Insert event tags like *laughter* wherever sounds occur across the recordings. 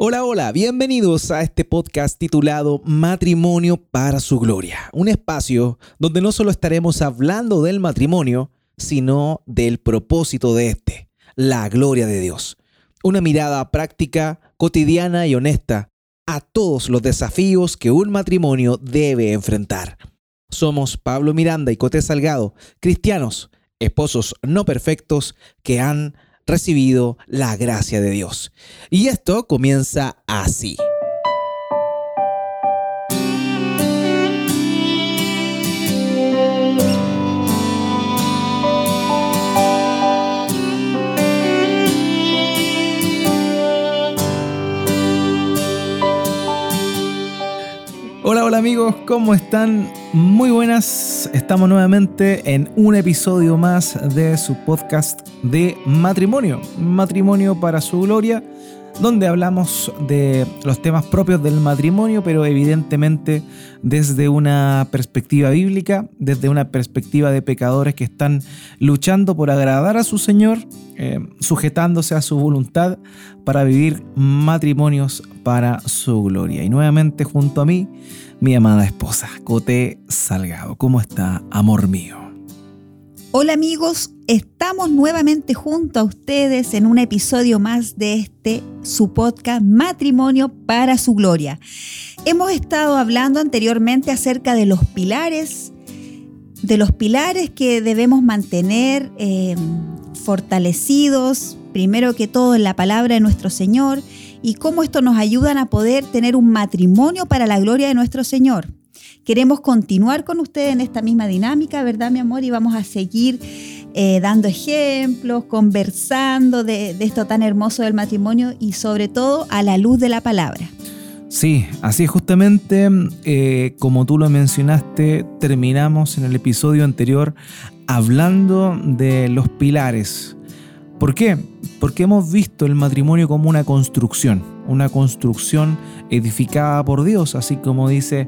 Hola, hola, bienvenidos a este podcast titulado Matrimonio para su Gloria, un espacio donde no solo estaremos hablando del matrimonio, sino del propósito de este, la gloria de Dios. Una mirada práctica, cotidiana y honesta a todos los desafíos que un matrimonio debe enfrentar. Somos Pablo Miranda y Cote Salgado, cristianos, esposos no perfectos que han recibido la gracia de Dios. Y esto comienza así. Hola, hola amigos, ¿cómo están? Muy buenas, estamos nuevamente en un episodio más de su podcast de matrimonio, matrimonio para su gloria, donde hablamos de los temas propios del matrimonio, pero evidentemente desde una perspectiva bíblica, desde una perspectiva de pecadores que están luchando por agradar a su Señor, eh, sujetándose a su voluntad para vivir matrimonios para su gloria. Y nuevamente junto a mí, mi amada esposa, Cote Salgado. ¿Cómo está, amor mío? Hola amigos, estamos nuevamente junto a ustedes en un episodio más de este, su podcast Matrimonio para su Gloria. Hemos estado hablando anteriormente acerca de los pilares, de los pilares que debemos mantener eh, fortalecidos, primero que todo en la palabra de nuestro Señor y cómo esto nos ayuda a poder tener un matrimonio para la gloria de nuestro Señor. Queremos continuar con ustedes en esta misma dinámica, ¿verdad, mi amor? Y vamos a seguir eh, dando ejemplos, conversando de, esto tan hermoso del matrimonio y sobre todo a la luz de la palabra. Sí, así es justamente eh, como tú lo mencionaste, terminamos en el episodio anterior hablando de los pilares. ¿Por qué? Porque hemos visto el matrimonio como una construcción, una construcción edificada por Dios, así como dice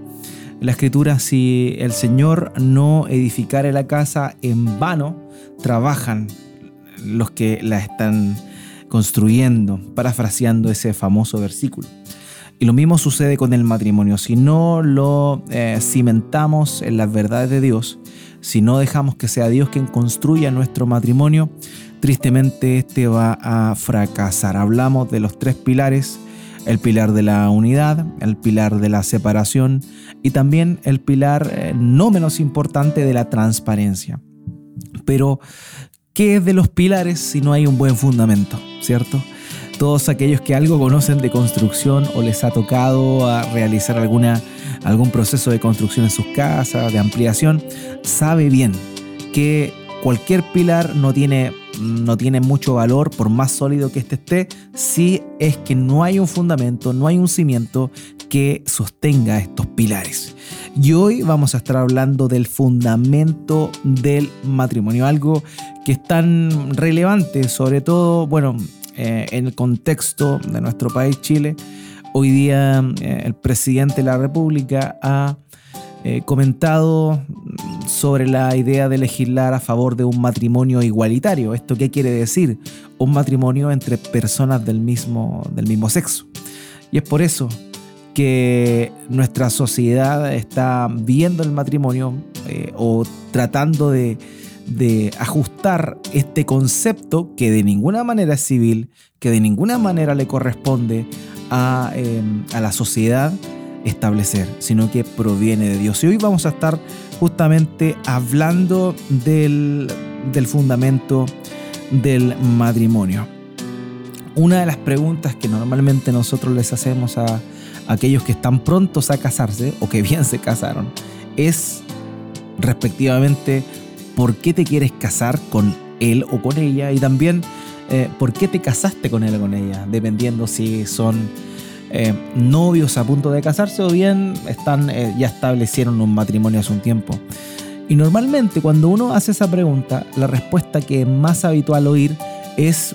la escritura, si el Señor no edificare la casa, en vano trabajan los que la están construyendo, parafraseando ese famoso versículo. Y lo mismo sucede con el matrimonio. Si no lo eh, cimentamos en las verdades de Dios, si no dejamos que sea Dios quien construya nuestro matrimonio, tristemente este va a fracasar. Hablamos de los tres pilares, el pilar de la unidad, el pilar de la separación y también el pilar eh, no menos importante de la transparencia. Pero, ¿qué es de los pilares si no hay un buen fundamento? ¿Cierto? Todos aquellos que algo conocen de construcción o les ha tocado a realizar alguna, algún proceso de construcción en sus casas, de ampliación, sabe bien que cualquier pilar no tiene no tiene mucho valor por más sólido que éste esté si es que no hay un fundamento, no hay un cimiento que sostenga estos pilares. Y hoy vamos a estar hablando del fundamento del matrimonio, algo que es tan relevante, sobre todo, bueno, eh, en el contexto de nuestro país, Chile. Hoy día eh, el presidente de la República ha eh, comentado sobre la idea de legislar a favor de un matrimonio igualitario. ¿Esto qué quiere decir? Un matrimonio entre personas del mismo, del mismo sexo. Y es por eso que nuestra sociedad está viendo el matrimonio eh, o tratando de, ajustar este concepto que de ninguna manera es civil, que de ninguna manera le corresponde a, eh, a la sociedad establecer, sino que proviene de Dios. Y hoy vamos a estar justamente hablando del, fundamento del matrimonio. Una de las preguntas que normalmente nosotros les hacemos a, aquellos que están prontos a casarse o que bien se casaron es respectivamente por qué te quieres casar con él o con ella y también eh, por qué te casaste con él o con ella, dependiendo si son eh, novios a punto de casarse o bien están, eh, ya establecieron un matrimonio hace un tiempo. Y normalmente cuando uno hace esa pregunta, la respuesta que es más habitual oír es,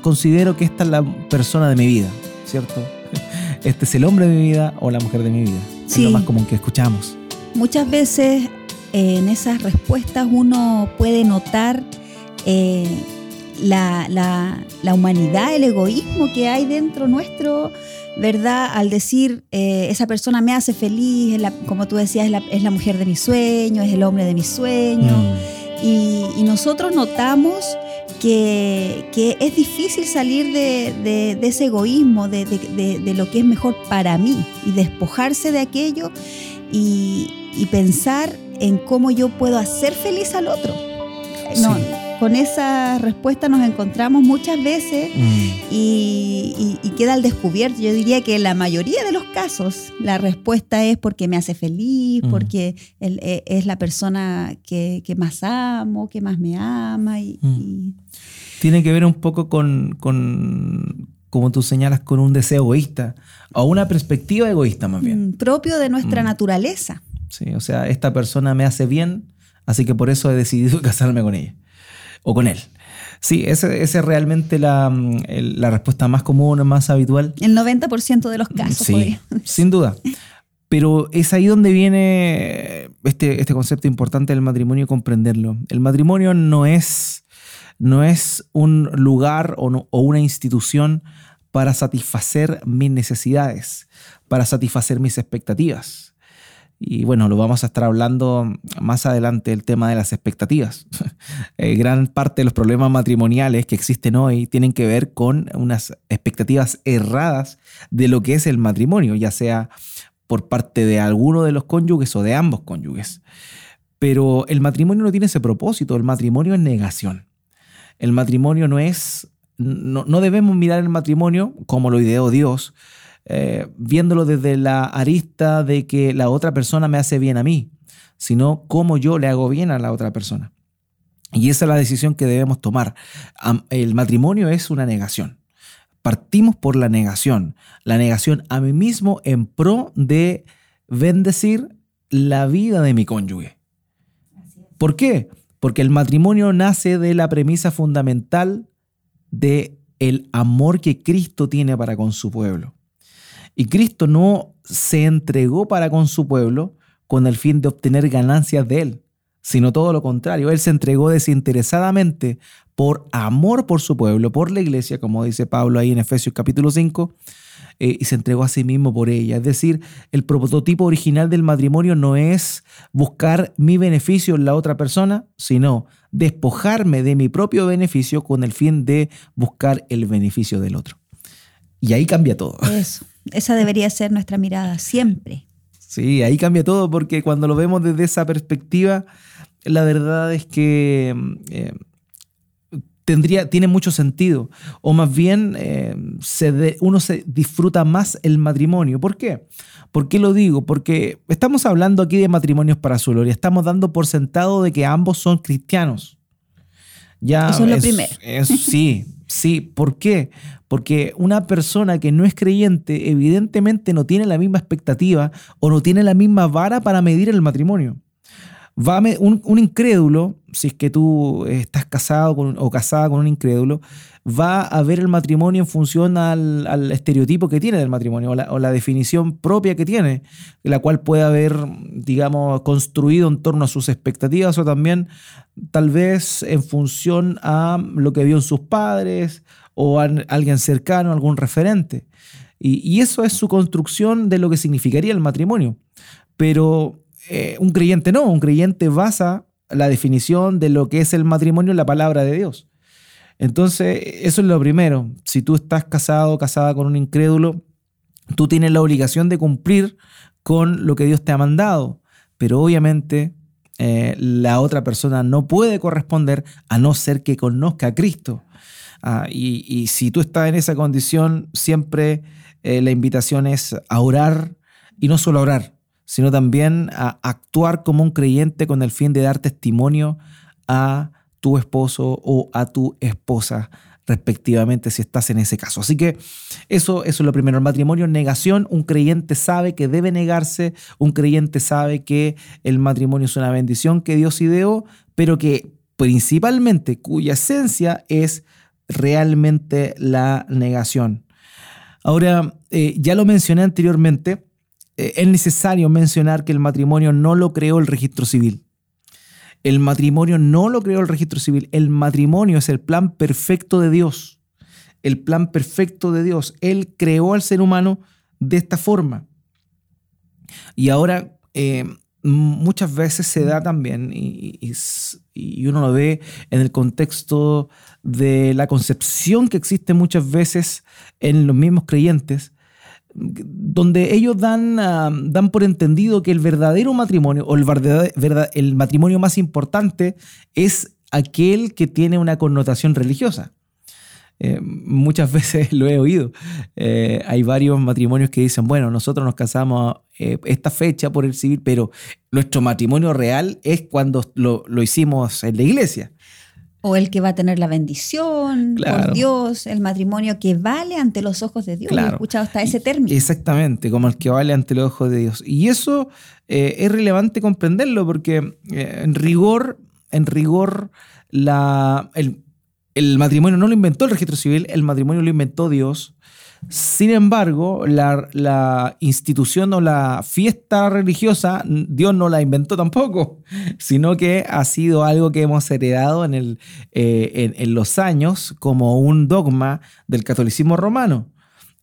considero que esta es la persona de mi vida, ¿cierto? *laughs* Este es el hombre de mi vida o la mujer de mi vida. Es lo más común que escuchamos. Muchas veces eh, en esas respuestas uno puede notar la, la, humanidad, el egoísmo que hay dentro nuestro, ¿verdad? Al decir, eh, esa persona me hace feliz, como tú decías, es la, mujer de mis sueños, es el hombre de mis sueños. Mm. Y, nosotros notamos que, es difícil salir de, ese egoísmo, de, lo que es mejor para mí y despojarse de aquello y, pensar en cómo yo puedo hacer feliz al otro. No, con esa respuesta nos encontramos muchas veces mm. y, queda al descubierto. Yo diría que en la mayoría de los casos la respuesta es porque me hace feliz, mm. porque e, es la persona que, más amo, que más me ama. Mm. Y, Tiene que ver un poco con, como tú señalas, con un deseo egoísta o una perspectiva egoísta más bien. propio de nuestra naturaleza. Sí, o sea, esta persona me hace bien, así que por eso he decidido *laughs* casarme con ella o con él. Sí, esa es realmente mm, la, respuesta más común, más habitual. El 90% de los casos. Sí, sin duda. Pero es ahí donde viene este, este concepto importante del matrimonio, comprenderlo. El matrimonio no es, no es un lugar o, o una institución para satisfacer mis necesidades, para satisfacer mis expectativas. Y bueno, lo vamos a estar hablando más adelante, el tema de las expectativas. *laughs* Eh, gran parte de los problemas matrimoniales que existen hoy tienen que ver con unas expectativas erradas de lo que es el matrimonio, ya sea por parte de alguno de los cónyuges o de ambos cónyuges. Pero el matrimonio no tiene ese propósito, el matrimonio es negación. El matrimonio no es, no, no debemos mirar el matrimonio como lo ideó Dios, eh, viéndolo desde la arista de que la otra persona me hace bien a mí, sino cómo yo le hago bien a la otra persona. Y esa es la decisión que debemos tomar. El matrimonio es una negación. Partimos por la negación. La negación a mí mismo en pro de bendecir la vida de mi cónyuge. ¿Por qué? Porque el matrimonio nace de la premisa fundamental de el amor que Cristo tiene para con su pueblo. Y Cristo no se entregó para con su pueblo con el fin de obtener ganancias de él, sino todo lo contrario. Él se entregó desinteresadamente por amor por su pueblo, por la iglesia, como dice Pablo ahí en Efesios capítulo 5, eh, y se entregó a sí mismo por ella. Es decir, el prototipo original del matrimonio no es buscar mi beneficio en la otra persona, sino despojarme de mi propio beneficio con el fin de buscar el beneficio del otro. Y ahí cambia todo. Eso. Esa debería ser nuestra mirada siempre. Sí, ahí cambia todo porque cuando lo vemos desde esa perspectiva, la verdad es que eh, tendría, tiene mucho sentido. O más bien, eh, uno se disfruta más el matrimonio. ¿Por qué? ¿Por qué lo digo? Porque estamos hablando aquí de matrimonios para su gloria. Estamos dando por sentado de que ambos son cristianos. Ya Eso es lo primero. sí, sí. ¿Por qué? Porque una persona que no es creyente evidentemente no tiene la misma expectativa o no tiene la misma vara para medir el matrimonio. Va un, un, incrédulo, si es que tú estás casado o casada con un incrédulo, va a ver el matrimonio en función al, estereotipo que tiene del matrimonio o la, o la, definición propia que tiene, la cual puede haber, digamos, construido en torno a sus expectativas o también tal vez en función a lo que vio en sus padres o alguien cercano, algún referente. Y, eso es su construcción de lo que significaría el matrimonio. Pero eh, un creyente no, un creyente basa la definición de lo que es el matrimonio en la palabra de Dios. Entonces, eso es lo primero. Si tú estás casado o casada con un incrédulo, tú tienes la obligación de cumplir con lo que Dios te ha mandado. Pero obviamente eh, la otra persona no puede corresponder a no ser que conozca a Cristo. Ah, y, si tú estás en esa condición, siempre eh, la invitación es a orar y no solo a orar, sino también a actuar como un creyente con el fin de dar testimonio a tu esposo o a tu esposa respectivamente si estás en ese caso. Así que eso, eso es lo primero. El matrimonio, negación. Un creyente sabe que debe negarse. Un creyente sabe que el matrimonio es una bendición que Dios ideó, pero que principalmente cuya esencia es realmente la negación. Ahora, eh, ya lo mencioné anteriormente, eh, es necesario mencionar que el matrimonio no lo creó el registro civil. El matrimonio no lo creó el registro civil. El matrimonio es el plan perfecto de Dios. El plan perfecto de Dios. Él creó al ser humano de esta forma. Y ahora eh, muchas veces se da también, y, uno lo ve en el contexto de la concepción que existe muchas veces en los mismos creyentes, donde ellos dan, ah, dan por entendido que el verdadero matrimonio o el, el matrimonio más importante es aquel que tiene una connotación religiosa. Eh, muchas *laughs* veces lo he oído. Eh, hay varios matrimonios que dicen, bueno, nosotros nos casamos eh, esta fecha por el civil, pero nuestro matrimonio real es cuando lo, hicimos en la iglesia. O el que va a tener la bendición por Dios, el matrimonio que vale ante los ojos de Dios. He escuchado hasta ese término. Exactamente, como el que vale ante los ojos de Dios. Y eso es relevante comprenderlo porque en rigor, en rigor, la, el, el matrimonio no lo inventó el registro civil, el matrimonio lo inventó Dios. Sin embargo, la, institución o la fiesta religiosa, Dios no la inventó tampoco, *laughs* sino que ha sido algo que hemos heredado en, eh, los años como un dogma del catolicismo romano.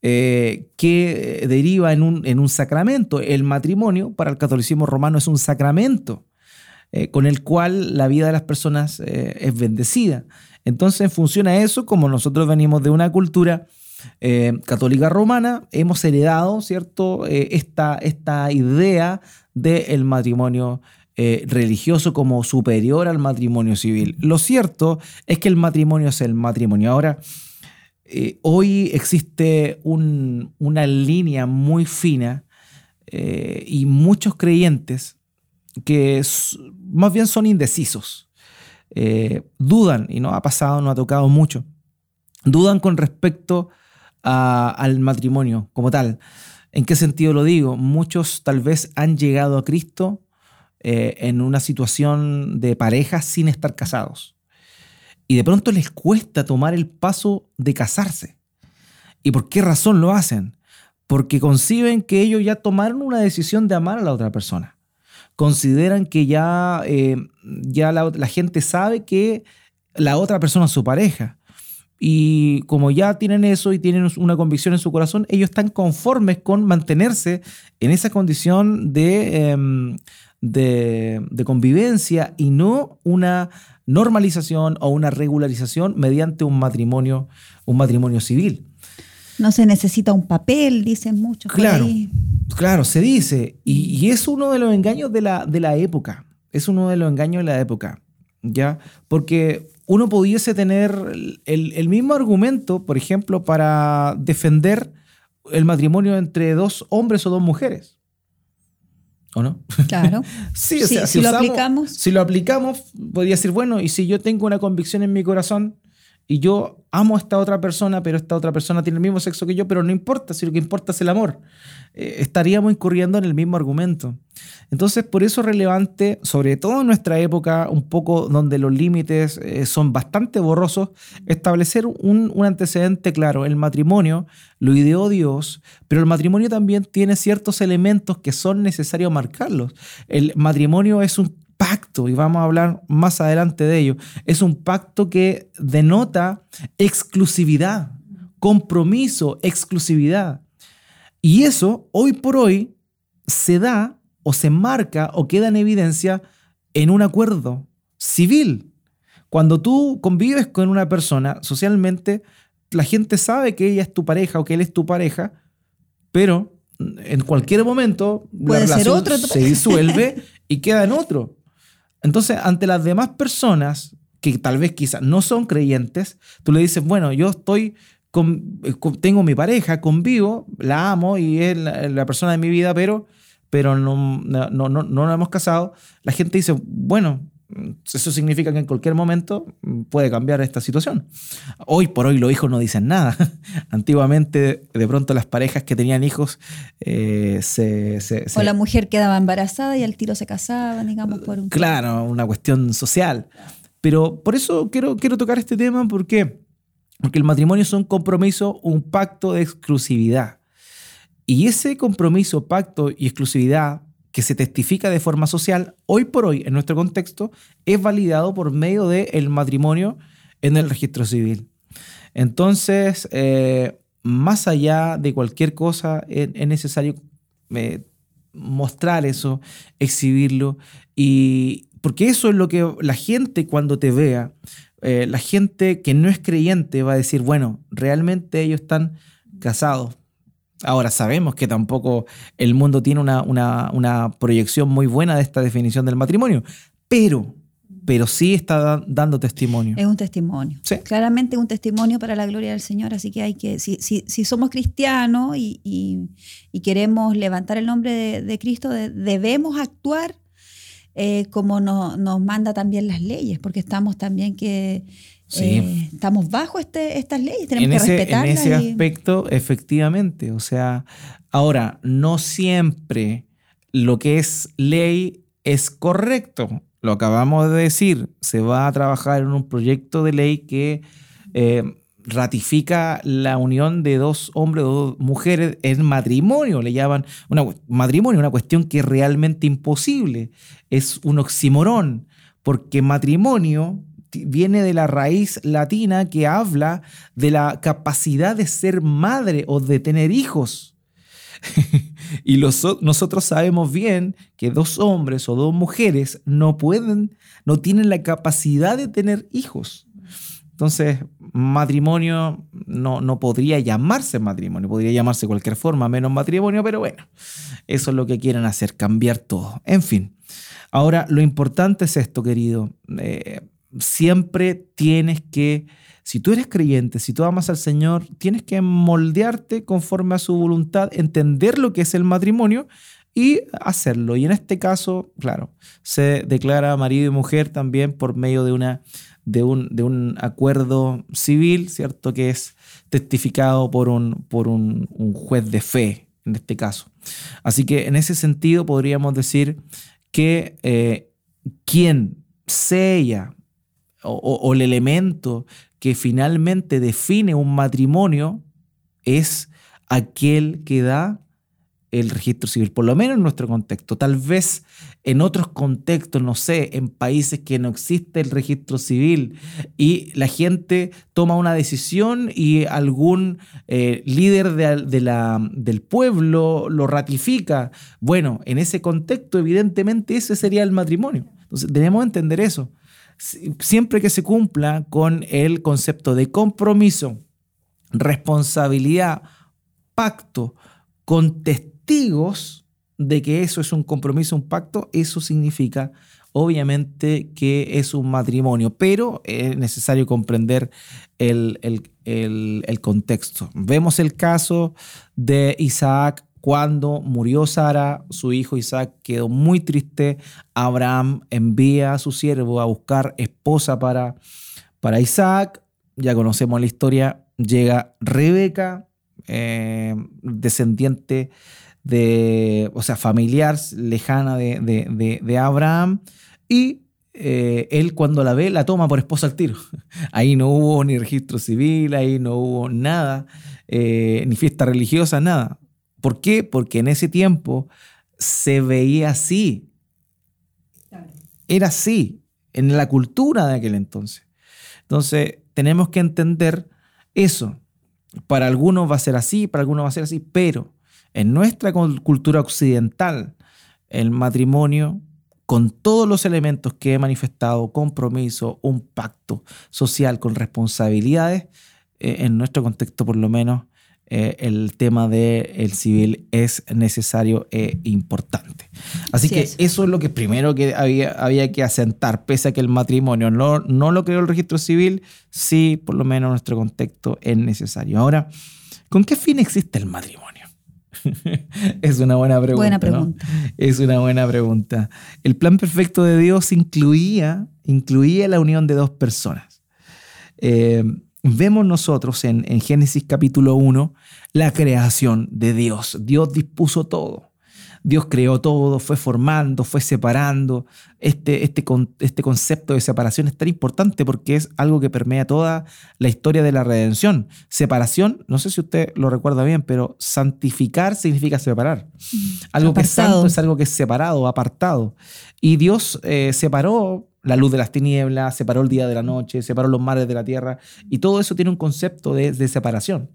Eh, que deriva en un, en un, sacramento. El matrimonio para el catolicismo romano es un sacramento eh, con el cual la vida de las personas es bendecida. Entonces, funciona eso, como nosotros venimos de una cultura eh, católica romana, hemos heredado, ¿cierto?, eh, esta, esta, idea del matrimonio eh, religioso como superior al matrimonio civil. Lo cierto es que el matrimonio es el matrimonio. Ahora, hoy existe una línea muy fina y muchos creyentes que más bien son indecisos. Dudan, y no ha pasado, no ha tocado mucho, dudan con respecto al matrimonio como tal. ¿En qué sentido lo digo? Muchos tal vez han llegado a Cristo eh, en una situación de pareja sin estar casados. Y de pronto les cuesta tomar el paso de casarse. ¿Y por qué razón lo hacen? Porque conciben que ellos ya tomaron una decisión de amar a la otra persona consideran que ya, eh, ya la, gente sabe que la otra persona es su pareja. Y como ya tienen eso y tienen una convicción en su corazón, ellos están conformes con mantenerse en esa condición de, em, de, de, convivencia y no una normalización o una regularización mediante un matrimonio, un matrimonio civil. No se necesita un papel, dicen muchos. Claro, claro, se dice. Y, es uno de los engaños de la, de la época. Es uno de los engaños de la época. ¿Ya? Porque uno pudiese tener el, mismo argumento, por ejemplo, para defender el matrimonio entre dos hombres o dos mujeres. ¿O no? Claro. *laughs* sí, o sea, si, lo aplicamos. Si lo aplicamos, podría decir, bueno, y si yo tengo una convicción en mi corazón y yo amo a esta otra persona, pero esta otra persona tiene el mismo sexo que yo, pero no importa, si lo que importa es el amor. Eh, estaríamos incurriendo en el mismo argumento. Entonces, por eso es relevante, sobre todo en nuestra época, un poco donde los límites eh, son bastante borrosos, establecer un, un antecedente claro. El matrimonio lo ideó Dios, pero el matrimonio también tiene ciertos elementos que son necesarios marcarlos. El matrimonio es un pacto, y vamos a hablar más adelante de ello, es un pacto que denota exclusividad, compromiso, exclusividad. Y eso, hoy por hoy, se da o se marca o queda en evidencia en un acuerdo civil. Cuando tú convives con una persona socialmente, la gente sabe que ella es tu pareja o que él es tu pareja, pero en cualquier momento la relación se *laughs* disuelve y queda en otro. Entonces, ante las demás personas que tal vez quizás no son creyentes, tú le dices, bueno, yo estoy, con, eh, tengo mi pareja, convivo, la amo y es la, persona de mi vida, pero, pero no, no, no, no nos hemos casado. La gente dice, bueno, eso significa que en cualquier momento puede cambiar esta situación. Hoy por hoy los hijos no dicen nada. *laughs* Antiguamente, de pronto las parejas que tenían hijos eh, se, O la mujer quedaba embarazada y al tiro se casaban, digamos, por un... Claro, una cuestión social. Pero por eso quiero, quiero tocar este tema, ¿por qué? Porque el matrimonio es un compromiso, un pacto de exclusividad. Y ese compromiso, pacto y exclusividad que se testifica de forma social, hoy por hoy, en nuestro contexto, es validado por medio del matrimonio en el registro civil. Entonces, eh, más allá de cualquier cosa, es, necesario eh, mostrar eso, exhibirlo, y porque eso es lo que la gente cuando te vea, eh, la gente que no es creyente va a decir, bueno, realmente ellos están casados, Ahora sabemos que tampoco el mundo tiene una, proyección muy buena de esta definición del matrimonio, pero, pero sí está dando testimonio. Es un testimonio. Claramente un testimonio para la gloria del Señor, así que hay que, si, si, somos cristianos y, queremos levantar el nombre de, Cristo, debemos actuar eh, como nos manda también las leyes, porque estamos también que eh, estamos bajo este, estas leyes, tenemos que ese, respetarlas. En ese aspecto, efectivamente. O sea, ahora, no siempre lo que es ley es correcto. Lo acabamos de decir, se va a trabajar en un proyecto de ley que eh, ratifica la unión de dos hombres o dos mujeres en matrimonio. Le llaman una, matrimonio, una cuestión que es realmente imposible. Es un oximorón, porque matrimonio viene de la raíz latina que habla de la capacidad de ser madre o de tener hijos. *laughs* y nosotros sabemos bien que dos hombres o dos mujeres no pueden, no tienen la capacidad de tener hijos. Entonces, matrimonio no, no podría llamarse matrimonio, podría llamarse cualquier forma, menos matrimonio, pero bueno, eso es lo que quieren hacer, cambiar todo. En fin, ahora lo importante es esto, querido. Eh, siempre tienes que, si tú eres creyente, si tú amas al Señor, tienes que moldearte conforme a su voluntad, entender lo que es el matrimonio y hacerlo. Y en este caso, claro, se declara marido y mujer también por medio de, una, de, un, de un acuerdo civil, ¿cierto? Que es testificado por un, por un, juez de fe, en este caso. Así que en ese sentido podríamos decir que eh, quien sella o, el elemento que finalmente define un matrimonio es aquel que da el registro civil, por lo menos en nuestro contexto. Tal vez en otros contextos, no sé, en países que no existe el registro civil y la gente toma una decisión y algún eh, líder de, la, del pueblo lo ratifica. Bueno, en ese contexto, evidentemente, ese sería el matrimonio. Entonces, debemos entender eso siempre que se cumpla con el concepto de compromiso, responsabilidad, pacto, con testigos de que eso es un compromiso, un pacto, eso significa obviamente que es un matrimonio, pero es necesario comprender el, el contexto. Vemos el caso de Isaac cuando murió Sara, su hijo Isaac quedó muy triste. Abraham envía a su siervo a buscar esposa para, para Isaac. Ya conocemos la historia. Llega Rebeca, eh, descendiente de, o sea, familiar lejana de, Abraham. Y eh, él cuando la ve, la toma por esposa al tiro. *laughs* Ahí no hubo ni registro civil, ahí no hubo nada, eh, ni fiesta religiosa, nada. ¿Por qué? Porque en ese tiempo se veía así. Era así, en la cultura de aquel entonces. Entonces, tenemos que entender eso. Para algunos va a ser así, para algunos va a ser así, pero en nuestra cultura occidental, el matrimonio, con todos los elementos que he manifestado, compromiso, un pacto social con responsabilidades, eh, en nuestro contexto por lo menos, eh, el tema del el civil es necesario e importante. Así que eso es lo que primero que había, había que asentar, pese a que el matrimonio no, no lo creó el registro civil, sí, por lo menos en nuestro contexto es necesario. Ahora, ¿con qué fin existe el matrimonio? *laughs* es una buena pregunta. Buena pregunta. Es una buena pregunta. El plan perfecto de Dios incluía, incluía la unión de dos personas. Eh, vemos nosotros en, Génesis capítulo 1 la creación de Dios. Dios dispuso todo. Dios creó todo, fue formando, fue separando. Este, este, este concepto de separación es tan importante porque es algo que permea toda la historia de la redención. Separación, no sé si usted lo recuerda bien, pero santificar significa separar. Algo que es santo es algo que es separado, apartado. Y Dios eh, separó la luz de las tinieblas, separó el día de la noche, separó los mares de la tierra, y todo eso tiene un concepto de, de separación.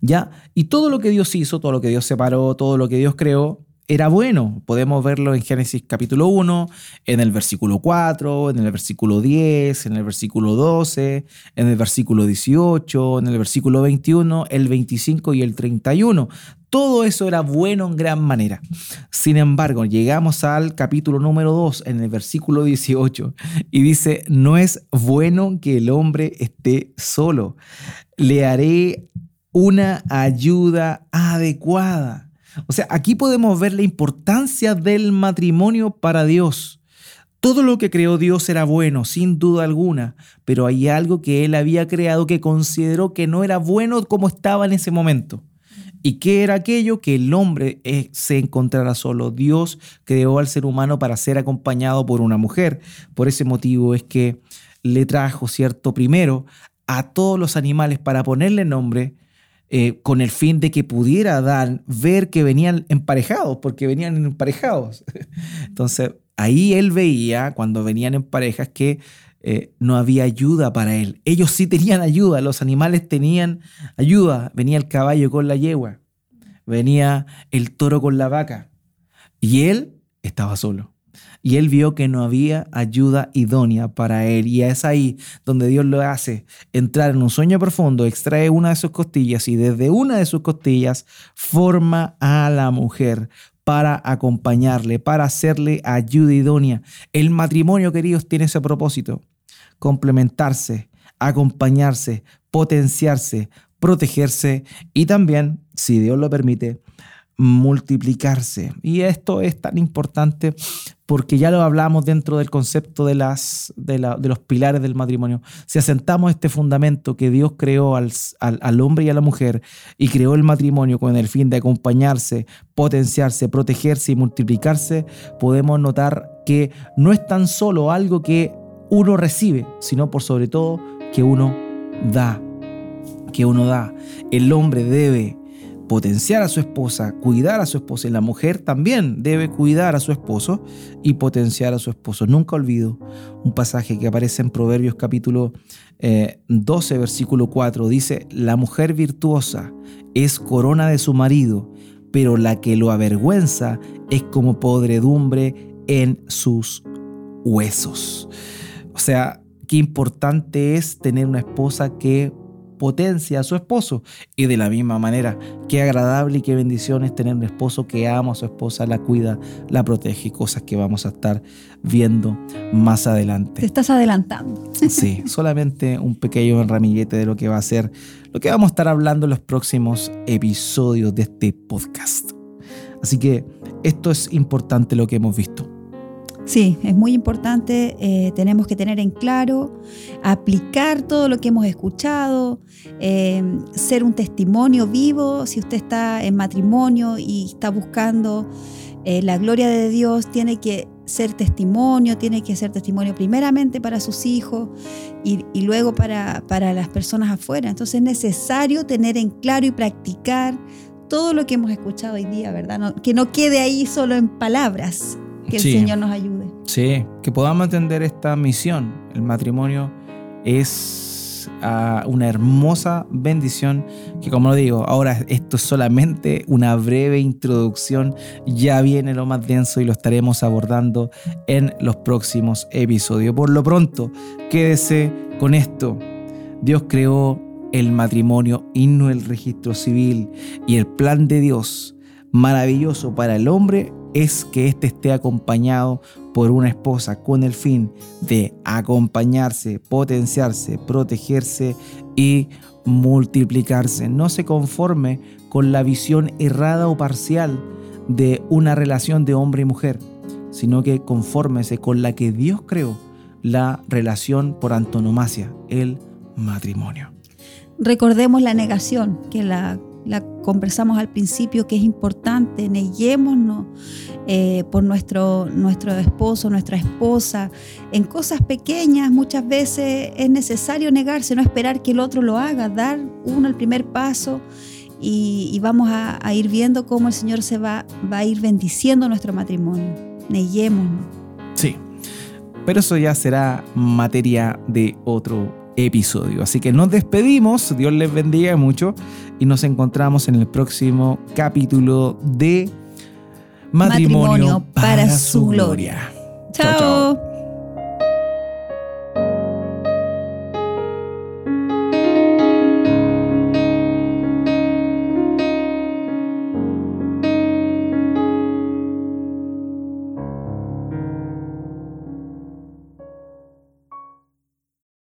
¿Ya? Y todo lo que Dios hizo, todo lo que Dios separó, todo lo que Dios creó, era bueno. Podemos verlo en Génesis capítulo 1, en el versículo 4, en el versículo 10, en el versículo 12, en el versículo 18, en el versículo 21, el 25 y el 31. Todo eso era bueno en gran manera. Sin embargo, llegamos al capítulo número 2, en el versículo 18, y dice, no es bueno que el hombre esté solo. Le haré una ayuda adecuada. O sea, aquí podemos ver la importancia del matrimonio para Dios. Todo lo que creó Dios era bueno, sin duda alguna, pero hay algo que Él había creado que consideró que no era bueno como estaba en ese momento. ¿Y qué era aquello? Que el hombre eh, se encontrara solo. Dios creó al ser humano para ser acompañado por una mujer. Por ese motivo es que le trajo, ¿cierto? Primero a todos los animales para ponerle nombre eh, con el fin de que pudiera dar, ver que venían emparejados, porque venían emparejados. *laughs* Entonces, ahí él veía, cuando venían en parejas, que eh, no había ayuda para él. Ellos sí tenían ayuda, los animales tenían ayuda. Venía el caballo con la yegua, venía el toro con la vaca, y él estaba solo. Y él vio que no había ayuda idónea para él. Y es ahí donde Dios lo hace entrar en un sueño profundo, extrae una de sus costillas y desde una de sus costillas forma a la mujer para acompañarle, para hacerle ayuda idónea. El matrimonio, queridos, tiene ese propósito, complementarse, acompañarse, potenciarse, protegerse y también, si Dios lo permite, multiplicarse. Y esto es tan importante porque ya lo hablamos dentro del concepto de, las, de, los pilares del matrimonio. Si asentamos este fundamento que Dios creó al, al, hombre y a la mujer y creó el matrimonio con el fin de acompañarse, potenciarse, protegerse y multiplicarse, podemos notar que no es tan solo algo que uno recibe, sino por sobre todo que uno da. Que uno da. El hombre debe potenciar a su esposa, cuidar a su esposa y la mujer también debe cuidar a su esposo y potenciar a su esposo. Nunca olvido un pasaje que aparece en Proverbios capítulo 12, eh, versículo 4. Dice, la mujer virtuosa es corona de su marido, pero la que lo avergüenza es como podredumbre en sus huesos. O sea, qué importante es tener una esposa que potencia a su esposo. Y de la misma manera, qué agradable y qué bendición es tener un esposo que ama a su esposa, la cuida, la protege, cosas que vamos a estar viendo más adelante. Te estás adelantando. Sí, *laughs* solamente un pequeño ramillete de lo que va a ser, lo que vamos a estar hablando en los próximos episodios de este podcast. Así que esto es importante lo que hemos visto. Sí, es muy importante, eh, tenemos que tener en claro, aplicar todo lo que hemos escuchado, eh, ser un testimonio vivo, si usted está en matrimonio y está buscando eh, la gloria de Dios, tiene que ser testimonio, tiene que ser testimonio primeramente para sus hijos y, luego para, para las personas afuera. Entonces es necesario tener en claro y practicar todo lo que hemos escuchado hoy día, ¿verdad? que no quede ahí solo en palabras, que el Señor nos ayude. Sí, que podamos entender esta misión. El matrimonio es ah, una hermosa bendición que como lo digo, ahora esto es solamente una breve introducción, ya viene lo más denso y lo estaremos abordando en los próximos episodios. Por lo pronto, quédese con esto. Dios creó el matrimonio y no el registro civil y el plan de Dios maravilloso para el hombre es que éste esté acompañado por una esposa con el fin de acompañarse, potenciarse, protegerse y multiplicarse. No se conforme con la visión errada o parcial de una relación de hombre y mujer, sino que confórmese con la que Dios creó, la relación por antonomasia, el matrimonio. Recordemos la negación, que la la conversamos al principio, que es importante, neguémonos eh, por nuestro, nuestro esposo, nuestra esposa. En cosas pequeñas muchas veces es necesario negarse, no esperar que el otro lo haga, dar uno el primer paso y, vamos a, ir viendo cómo el Señor se va, va a ir bendiciendo nuestro matrimonio. Neguémonos. Sí, pero eso ya será materia de otro episodio. Así que nos despedimos, Dios les bendiga mucho y nos encontramos en el próximo capítulo de Matrimonio, para, su gloria. chao. chao.